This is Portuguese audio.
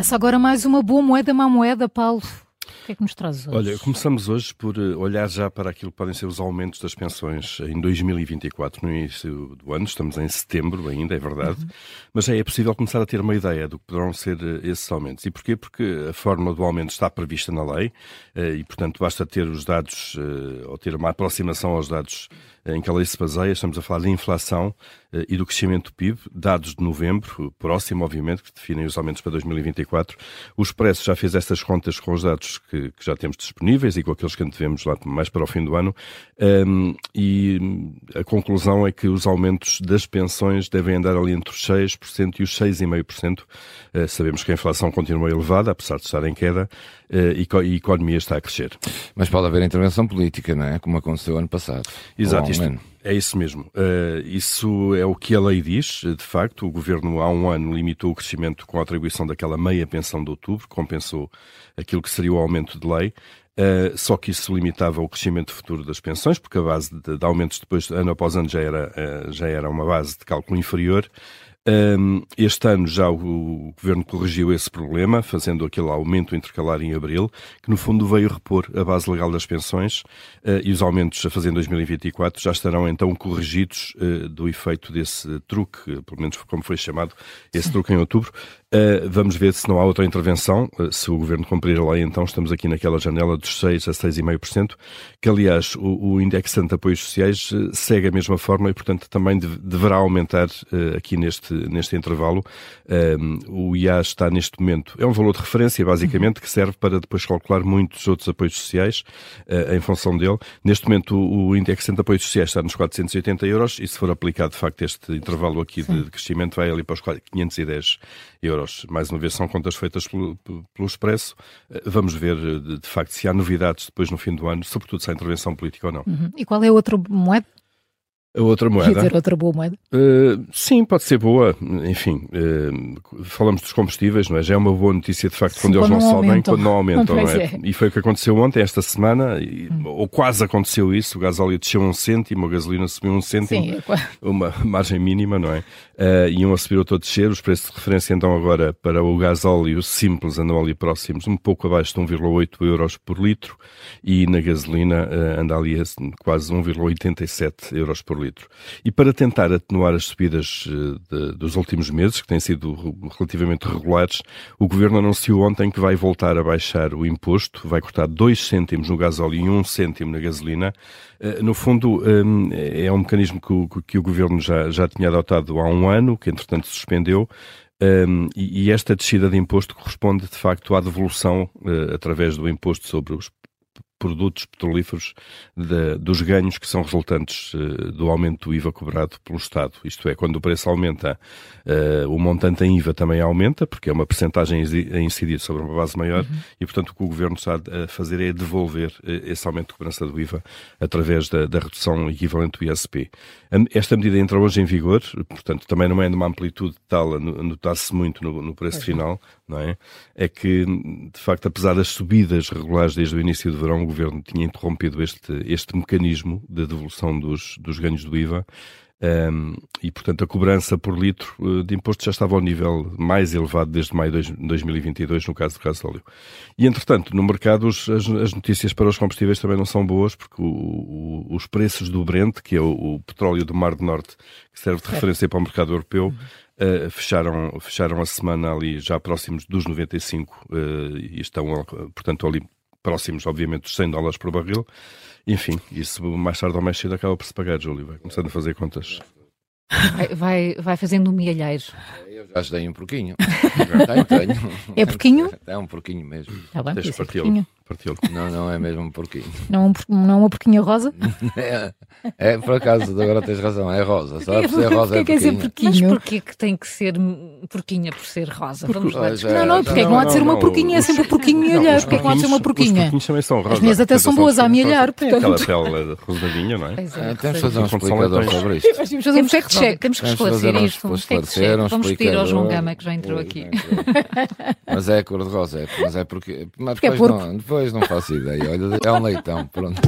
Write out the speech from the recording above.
Começa agora mais uma boa moeda, má moeda, Paulo. O que é que nos traz hoje? Olha, começamos hoje por eh, olhar já para aquilo que podem ser os aumentos das pensões em 2024, no início do ano. Estamos em setembro ainda, é verdade, uhum. mas já é possível começar a ter uma ideia do que poderão ser eh, esses aumentos. E porquê? Porque a fórmula do aumento está prevista na lei eh, e, portanto, basta ter os dados ou ter uma aproximação aos dados em que a lei se baseia. Estamos a falar de inflação eh, e do crescimento do PIB, dados de novembro, próximo, obviamente, que definem os aumentos para 2024. O Expresso já fez estas contas com os dados que, que já temos disponíveis e com aqueles que antevemos lá mais para o fim do ano. Um, e a conclusão é que os aumentos das pensões devem andar ali entre os 6% e os 6,5%. Uh, sabemos que a inflação continua elevada, apesar de estar em queda, uh, e, e a economia está a crescer. Mas pode haver intervenção política, não é? Como aconteceu ano passado. Exato. Isto, é isso mesmo. Uh, isso é o que a lei diz. De facto, o governo há um ano limitou o crescimento com a atribuição daquela meia pensão de outubro, compensou aquilo que seria o aumento de lei. Uh, só que isso limitava o crescimento futuro das pensões, porque a base de, de aumentos depois, ano após ano, já era, uh, já era uma base de cálculo inferior. Este ano já o, Governo corrigiu esse problema, fazendo aquele aumento intercalar em abril, que no fundo veio repor a base legal das pensões uh, e os aumentos a fazer em 2024 já estarão então corrigidos uh, do efeito desse truque, pelo menos como foi chamado, esse Sim. truque em outubro. Uh, vamos ver se não há outra intervenção. Se o Governo cumprir a lei, então estamos aqui naquela janela dos 6% a 6,5%, que aliás o, o indexante de apoios sociais segue a mesma forma e, portanto, também de, deverá aumentar aqui neste, neste intervalo. o IAS está neste momento, é um valor de referência, basicamente, que serve para depois calcular muitos outros apoios sociais em função dele. Neste momento o, o indexante de apoios sociais está nos 480 euros e se for aplicado, de facto, este intervalo aqui de, de, crescimento, vai ali para os 510 euros. Mais uma vez, são contas feitas pelo, pelo Expresso. Eh, vamos ver, de, de facto, se há novidades depois no fim do ano, sobretudo se há intervenção política ou não. Uhum. E qual é a outra moeda? A outra moeda. Quer dizer, outra boa moeda? Uh, sim, pode ser boa. Enfim, uh, falamos dos combustíveis, não é? Já é uma boa notícia, de facto, sim, quando, eles não, não sobem, quando não aumentam. Não é? é? E foi o que aconteceu ontem, esta semana, e, hum. ou quase aconteceu isso. O gasóleo desceu um cêntimo, a gasolina subiu um cêntimo. Sim, é uma margem mínima, não é? Uh, iam a subir outro a descer. Os preços de referência, então, agora, para o gasóleo simples andam ali próximos, um pouco abaixo de 1,8 euros por litro, e na gasolina uh, anda ali a quase 1,87 euros por litro. E para tentar atenuar as subidas uh, de, dos últimos meses, que têm sido relativamente regulares, o Governo anunciou ontem que vai voltar a baixar o imposto, vai cortar 2 cêntimos no gasóleo e 1 um cêntimo na gasolina. no fundo, um, é um mecanismo que o, que o Governo já, já tinha adotado há um ano, que entretanto suspendeu, um, e, e, esta descida de imposto corresponde de facto à devolução uh, através do imposto sobre os produtos petrolíferos de, dos ganhos que são resultantes uh, do aumento do IVA cobrado pelo Estado. Isto é, quando o preço aumenta, uh, o montante em IVA também aumenta, porque é uma percentagem a incidir sobre uma base maior, uhum. e portanto o que o Governo está a fazer é devolver uh, esse aumento de cobrança do IVA através da, da redução equivalente do ISP. Esta medida entra hoje em vigor, portanto também não é numa amplitude tal, a notar-se muito no, no preço é. final, não é? É que, de facto, apesar das subidas regulares desde o início do verão, o Governo tinha interrompido este, este mecanismo de devolução dos, dos ganhos do IVA um, e, portanto, a cobrança por litro uh, de imposto já estava ao nível mais elevado desde maio de 2022, no caso do gasóleo. E, entretanto, no mercado as, as, notícias para os combustíveis também não são boas, porque o, o, os preços do Brent, que é o, o, petróleo do Mar do Norte, que serve de referência para o mercado europeu, Uh, fecharam, fecharam a semana ali já próximos dos 95 uh, e estão, portanto, ali próximos, obviamente, dos 100 dólares por barril. Enfim, isso mais tarde ou mais cedo acaba por se pagar, Júlio. Vai começando a fazer contas. Vai, vai, vai fazendo um milheiro. Eu já dei um porquinho. tenho, tenho. É porquinho? É um porquinho mesmo. Bem, Deixa parti-lo. Não, não é mesmo um porquinho. Não, não é uma porquinha rosa? é, é, por acaso, agora tens razão, é rosa. Só por ser rosa é porquinho. porquinho. Mas porquê que tem que ser porquinha por ser rosa? Vamos lá. Não, não, porque é que não há de ser uma porquinha, é sempre porquinho e olhar. Porque é que não há de ser uma porquinha? Os porquinhos também são rosas. As minhas até são boas a amelhar. Aquela pele rosadinha, não é? é temos de fazer um explicador sobre isto. Temos de um check-check, temos que esclarecer isto. Vamos pedir ao João Gama que já entrou aqui. Mas é cor-de-rosa, mas é porque. Mas depois não faço ideia olha, é um leitão, pronto.